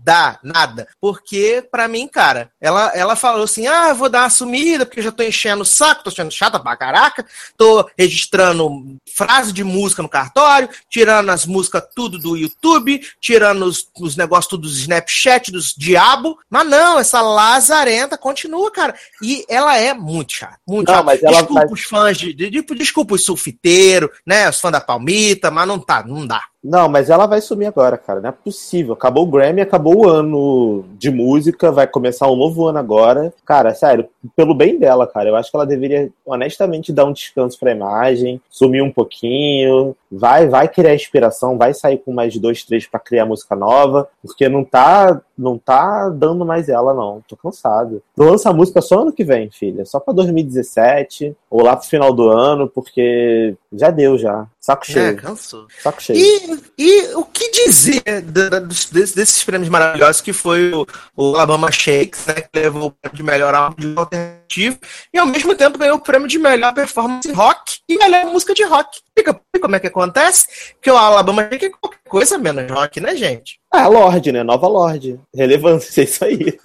nada, nada. Porque, pra mim, cara, ela, ela falou assim: ah, eu vou dar uma sumida, porque eu já tô enchendo o saco, tô sendo chata pra caraca, tô registrando frase de música no cartório, tirando as músicas tudo do YouTube, tirando os, os negócios tudo dos Snapchat, dos diabo. Mas não, essa lazarenta continua, cara. E ela é muito chata. Muito Não, chata. mas ela desculpa vai- os fãs de, de, de- Desculpa os sulfiteiros, né? Os fãs da Palmita, mas não tá, não dá. Não, mas ela vai sumir agora, cara. Não é possível. Acabou o Grammy, acabou o ano de música, vai começar um novo ano agora. Cara, sério, pelo bem dela, cara, eu acho que ela deveria honestamente dar um descanso pra imagem, sumir um pouquinho, vai, vai criar inspiração, vai sair com mais dois, três pra criar música nova, porque não tá, não tá dando mais ela, não. Tô cansado. Lança a música só ano que vem, filha. Só pra 2017, ou lá pro final do ano, porque já deu já. Saco É, cheio. cansou. Saco cheio. E, e o que dizer desses, desses prêmios maravilhosos que foi o, o Alabama Shakes, né? Que levou o prêmio de melhor álbum de alternativo e ao mesmo tempo ganhou o prêmio de melhor performance rock e melhor música de rock. Fica como é que acontece? Porque o Alabama Shakes é qualquer coisa menos rock, né, gente? Ah, Lorde, né? Nova Lorde. Relevância, (laughs) é isso aí.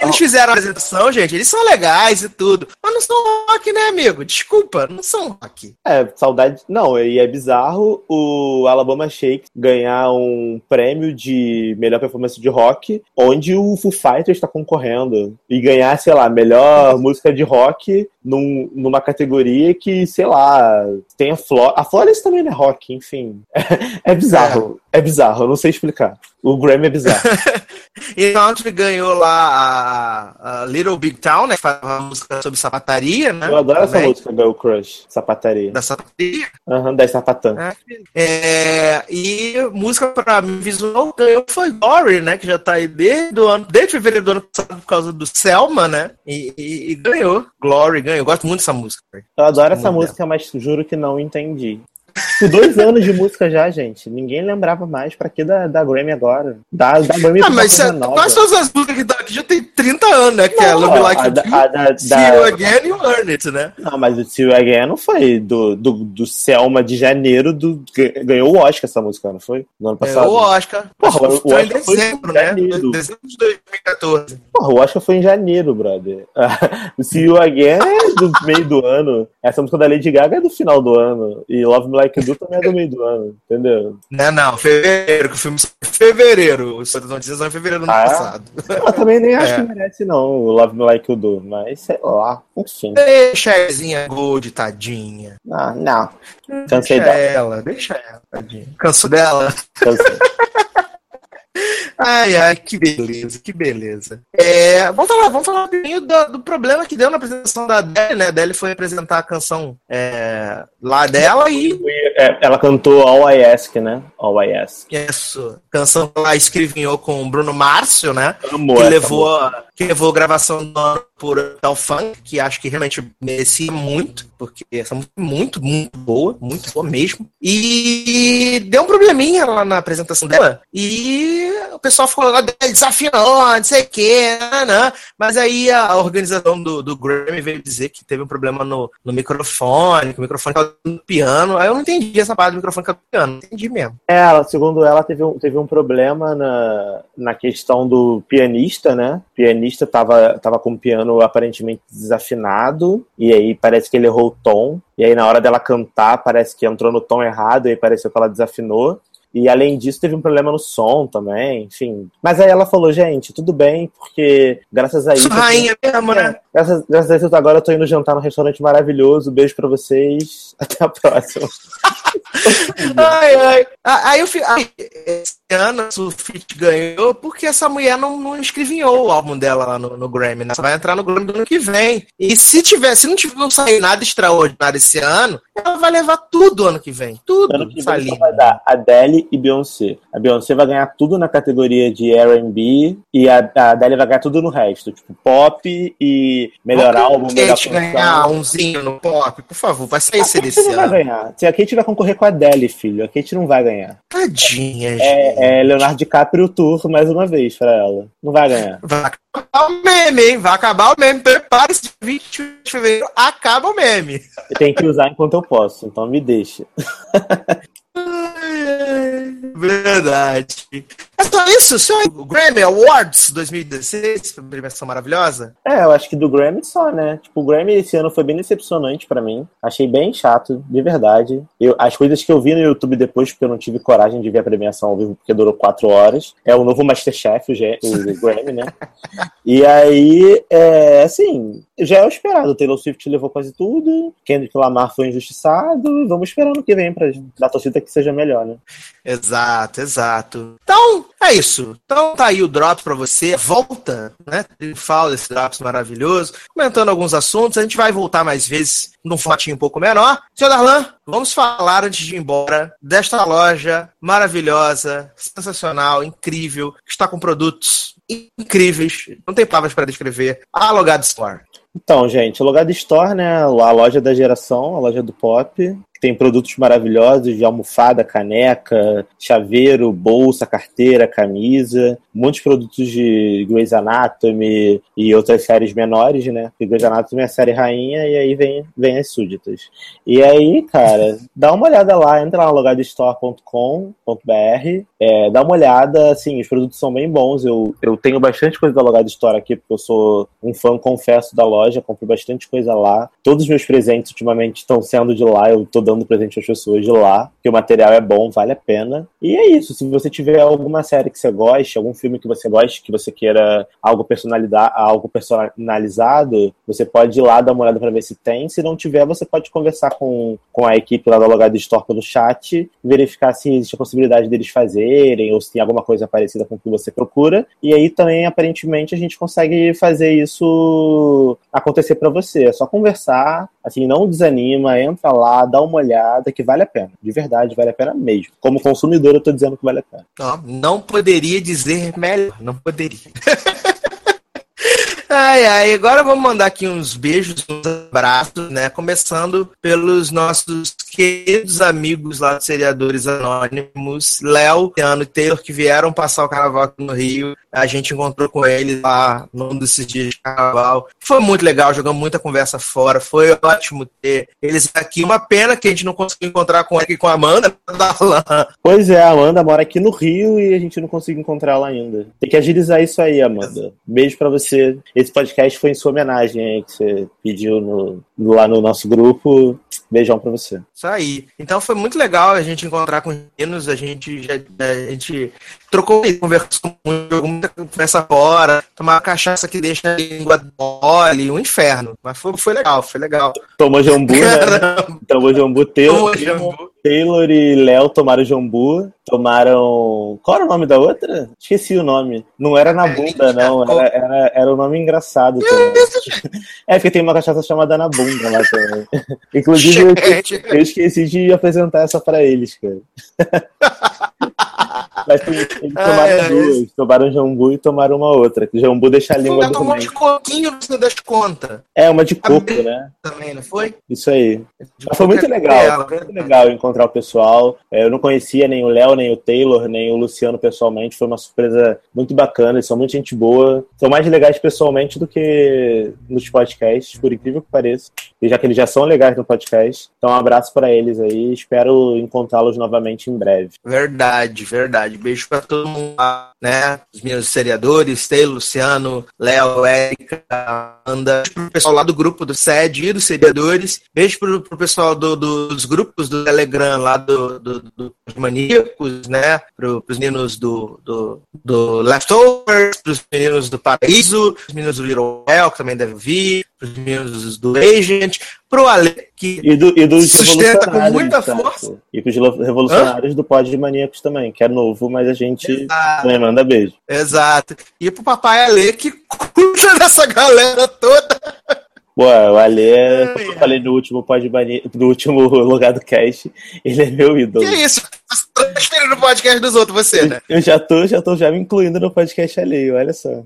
Eles fizeram a apresentação, gente, eles são legais e tudo, mas não são rock, né, amigo? Desculpa, não são rock. É, saudade. Não, e é bizarro o Alabama Shake ganhar um prêmio de melhor performance de rock, onde o Foo Fighters está concorrendo. E ganhar, sei lá, melhor música de rock num- numa categoria que, sei lá, tem a Flor. A Flores também não é rock, enfim. (laughs) É, bizarro. É. bizarro, eu não sei explicar. O Grammy é bizarro. (laughs) E Country ganhou lá a, a Little Big Town, né? Que faz uma música sobre sapataria, né? Eu adoro essa também, música, Girl Crush, sapataria. Da sapataria. Aham, da sapatã. né? É, e música pra mim visual ganhou foi Glory, né? Que já tá aí desde, o ano, desde fevereiro do ano passado por causa do Selma, né? E, e- e ganhou. Glory ganhou. Eu gosto muito dessa música. Eu adoro essa música, mas juro que não entendi. Por dois anos de música já, gente. Ninguém lembrava mais pra que da, da Grammy agora. Da, da Grammy Ah, mas nova. quase todas as músicas que tá aqui já tem 30 anos, né? Que é Não, Love Like a You a da- See da- You Again e Earn It, né? Não, mas o See You Again não foi do, do, do Selma de janeiro, do, ganhou o Oscar essa música, não foi? No ano É, passado. o Oscar. Porra, o foi em Oscar foi em dezembro, né? janeiro. Dezembro de 2014. Porra, o Oscar foi em janeiro, brother. (laughs) o See You Again é do meio do ano. Essa música da Lady Gaga é do final do ano. E Love Me Like You Do também é do meio do ano, entendeu? Não, não, fevereiro, que o filme em fevereiro. Os notícias são em fevereiro do ano Ah, é? passado. Eu também nem acho É. que merece, não, o Love Me Like You Do, mas sei lá, enfim. Deixa a Ezinha Gold, tadinha. Ah, não, cansei Deixa dela. ela, deixa ela, tadinha. Cansou dela? Cansei. Ai, ai, que beleza, que beleza. É, vamos falar, vamos falar um pouquinho do, do problema que deu na apresentação da Adele, né? A Adele foi apresentar a canção é, lá dela e É, ela cantou All I Ask, né? Ask. isso, canção ela escrevinhou com o Bruno Márcio, né? Amo que levou, que levou a gravação do ano por Tal Funk, que acho que realmente merecia muito, porque essa música é muito, muito boa, muito boa mesmo. E deu um probleminha lá na apresentação dela, e o pessoal ficou lá desafiando, não sei o que, mas aí a organização do, do Grammy veio dizer que teve um problema no, no microfone, que o microfone caiu no piano, aí eu não entendi essa parte do microfone caiu no piano, não entendi mesmo. Ela, segundo ela, teve um, teve um problema na, na questão do pianista, né? O pianista tava, tava com o piano aparentemente desafinado, e aí parece que ele errou o tom, e aí na hora dela cantar, parece que entrou no tom errado, e aí pareceu que ela desafinou. E além disso, teve um problema no som também, enfim. Mas aí ela falou, gente, tudo bem, porque graças a isso. Rainha mesmo, né? É, graças, graças a isso, agora eu tô indo jantar num restaurante maravilhoso. Beijo pra vocês. (laughs) Até a próxima. (laughs) (laughs) ai, ai. Ah, Aí eu fi- aí, esse ano a Sufit ganhou porque essa mulher não, não escrevinhou o álbum dela lá no, no Grammy, né? Só vai entrar no Grammy do ano que vem. E se tiver, se não, tiver, não sair nada extraordinário esse ano, ela vai levar tudo ano que vem. Tudo. Ano que vem vai dar Adele e Beyoncé. A Beyoncé vai ganhar tudo na categoria de R&B e a, a Adele vai ganhar tudo no resto, tipo pop e melhor álbum, melhor Kate ganhar umzinho no pop, por favor, vai sair A esse desse não vai ano. ganhar. Se a Kate vai concorrer com a Adele, filho, a Kate não vai ganhar. Tadinha, gente. É, é Leonardo DiCaprio Tour mais uma vez pra ela. Não vai ganhar. Vai acabar o meme, hein? Vai acabar o meme. Prepare-se, dia 21 de fevereiro acaba o meme. Tem que usar enquanto eu posso, então me deixa. (laughs) Verdade. É só isso, só o Grammy Awards 2016, foi uma premiação maravilhosa. É, eu acho que do Grammy só, né? Tipo, o Grammy esse ano foi bem decepcionante pra mim. Achei bem chato, de verdade. Eu, as coisas que eu vi no YouTube depois, porque eu não tive coragem de ver a premiação ao vivo, porque durou quatro horas. É o novo Masterchef, o, G- o (laughs) Grammy, né? E aí, é, assim, já é o esperado. O Taylor Swift levou quase tudo. Kendrick Lamar foi injustiçado. Vamos esperar no que vem pra da torcida que seja melhor, né? Exato, exato. Então, é isso. Então tá aí o Drops pra você. Volta, né? Triunfal desse Drops maravilhoso. Comentando alguns assuntos. A gente vai voltar mais vezes num formatinho um pouco menor. Senhor Darlan, vamos falar antes de ir embora desta loja maravilhosa, sensacional, incrível, que está com produtos incríveis. Não tem palavras para descrever. A Logado Store. Então, gente, o Logado Store, né? A loja da geração, a loja do pop, que tem produtos maravilhosos de almofada, caneca, chaveiro, bolsa, carteira, camisa, muitos produtos de Grey's Anatomy e outras séries menores, né? Porque Grey's Anatomy é a série rainha e aí vem, vem as súditas. E aí, cara, (laughs) dá uma olhada lá, entra lá no é, dá uma olhada, assim, os produtos são bem bons. Eu, eu tenho bastante coisa da Logado Store aqui, porque eu sou um fã, confesso, da loja, compro bastante coisa lá. Todos os meus presentes ultimamente estão sendo de lá, eu tô dando presente às pessoas de lá, porque o material é bom, vale a pena. E é isso, se você tiver alguma série que você goste, algum filme que você goste, que você queira algo, algo personalizado, você pode ir lá dar uma olhada para ver se tem. Se não tiver, você pode conversar com, com a equipe lá da Logado Store pelo chat, verificar se existe a possibilidade deles fazerem, ou se tem alguma coisa parecida com o que você procura. E aí também, aparentemente, a gente consegue fazer isso acontecer para você. É só conversar, assim, não desanima, entra lá, dá uma olhada, que vale a pena. De verdade, vale a pena mesmo. Como consumidor, eu tô dizendo que vale a pena. Não, não poderia dizer melhor. Não poderia. (laughs) Ai, ai, agora vamos mandar aqui uns beijos, uns abraços, né? Começando pelos nossos queridos amigos lá dos Seriadores Anônimos, Léo, e Taylor, que vieram passar o carnaval aqui no Rio. A gente encontrou com eles lá num desses dias de carnaval. Foi muito legal, jogamos muita conversa fora. Foi ótimo ter eles aqui. Uma pena que a gente não conseguiu encontrar com ele e com a Amanda (laughs) da LAN. Pois é, a Amanda mora aqui no Rio e a gente não conseguiu encontrá-la ainda. Tem que agilizar isso aí, Amanda. Beijo pra você. Esse podcast foi em sua homenagem aí, que você pediu no, lá no nosso grupo. Beijão pra você. Isso aí. Então foi muito legal a gente encontrar com os meninos, a gente já a gente trocou e conversou muito, muita conversa fora, tomar uma cachaça que deixa a língua mole, um inferno. Mas foi, foi legal, foi legal. Tomou jambu, né? Tomou jambu. Taylor, tomou jambu. Taylor e Léo tomaram jambu. Tomaram. Qual era o nome da outra? Esqueci o nome. Não era na bunda, não. Era, era, era um nome engraçado também. (laughs) É, porque tem uma cachaça chamada na bunda lá também. Inclusive, eu, eu esqueci de apresentar essa pra eles, cara. (laughs) Mas eles tomaram ai, duas. Tomaram jambu e tomaram uma outra. que Jambu deixa a língua Ainda tomou de coquinho no fim das contas. É, uma de coco, né? Também, não foi? Isso aí. Foi muito é legal. Foi muito legal encontrar o pessoal. É, Eu não conhecia nem o Léo, nem o Taylor, nem o Luciano pessoalmente. Foi uma surpresa muito bacana. Eles são muito gente boa. São mais legais pessoalmente do que nos podcasts, por incrível que pareça. E já que eles já são legais no podcast. Então, um abraço para eles aí. Espero encontrá-los novamente em breve. Verdade, verdade. Beijo pra todo mundo. Né? Os meninos seriadores, Taylor, Luciano, Léo, Érica, Amanda. Beijo pro pessoal lá do grupo do SED e dos seriadores. Beijo pro, pro pessoal do- dos grupos do Telegram lá do, do, do- dos maníacos, né? Pro, pros meninos do, do, do Leftovers, pros meninos do Paraíso, pros meninos do Little Hell, que também devem vir, pros meninos do Agent, pro Ale, que E, do, e dos Sustenta com muita tá? força. E com os lo- revolucionários do Pod de Maníacos também, que é novo, mas a gente Exato. também manda beijo. Exato. E pro papai Ale, que cuida dessa galera toda. Pô, o Ale, é- eu falei no último Pod Mani- no último (laughs) Logado Cast, ele é meu ídolo. Que isso? Transferindo no podcast dos outros, você, né? Eu já tô, já tô já me incluindo no podcast alheio, olha só.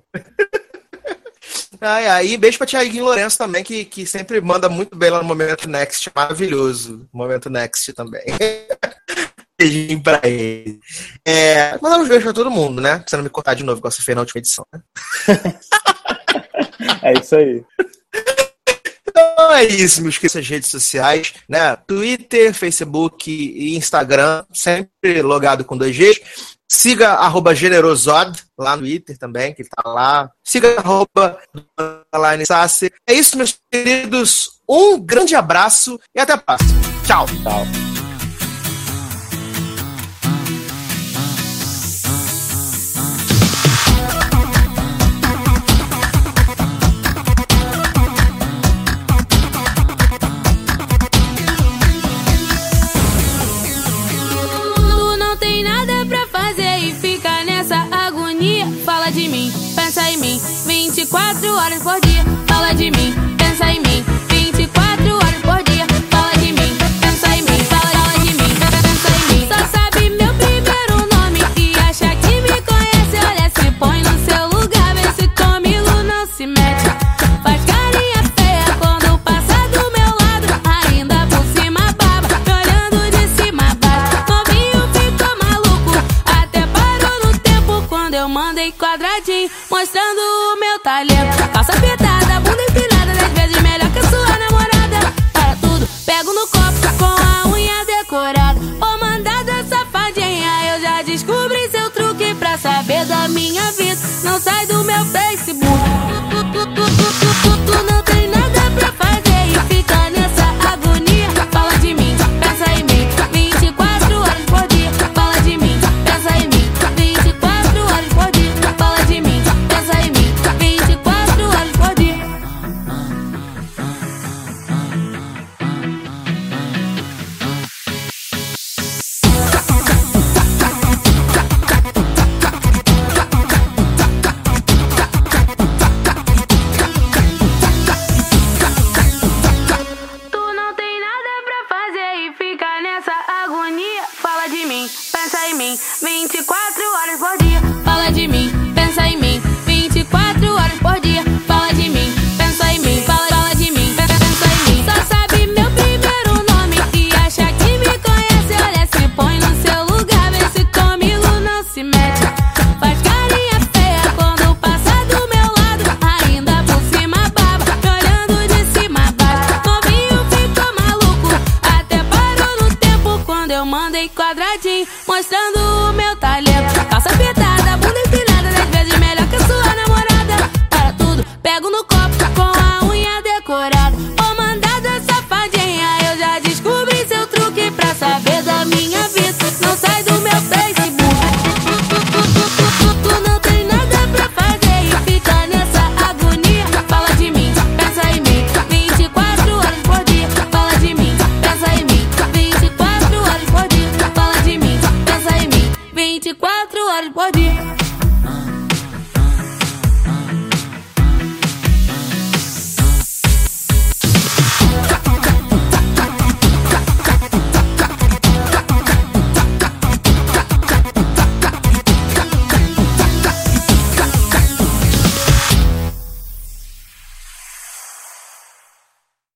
Ai, ai, e beijo pra Tiaguinho Lourenço também, que, que sempre manda muito bem lá no Momento Next. Maravilhoso. Momento Next também. (laughs) Beijinho pra ele. É, mandar uns beijos pra todo mundo, né? Pra você não me cortar de novo, igual você fez na última edição, né? (laughs) É isso aí. Então é isso, meus queridos, redes sociais, né? Twitter, Facebook e Instagram, sempre logado com dois Gs. Siga arroba generosod lá no Twitter também, que ele tá lá. Siga arroba. É isso, meus queridos. Um grande abraço e até a próxima. Tchau. Tchau. De mim, em mim. 24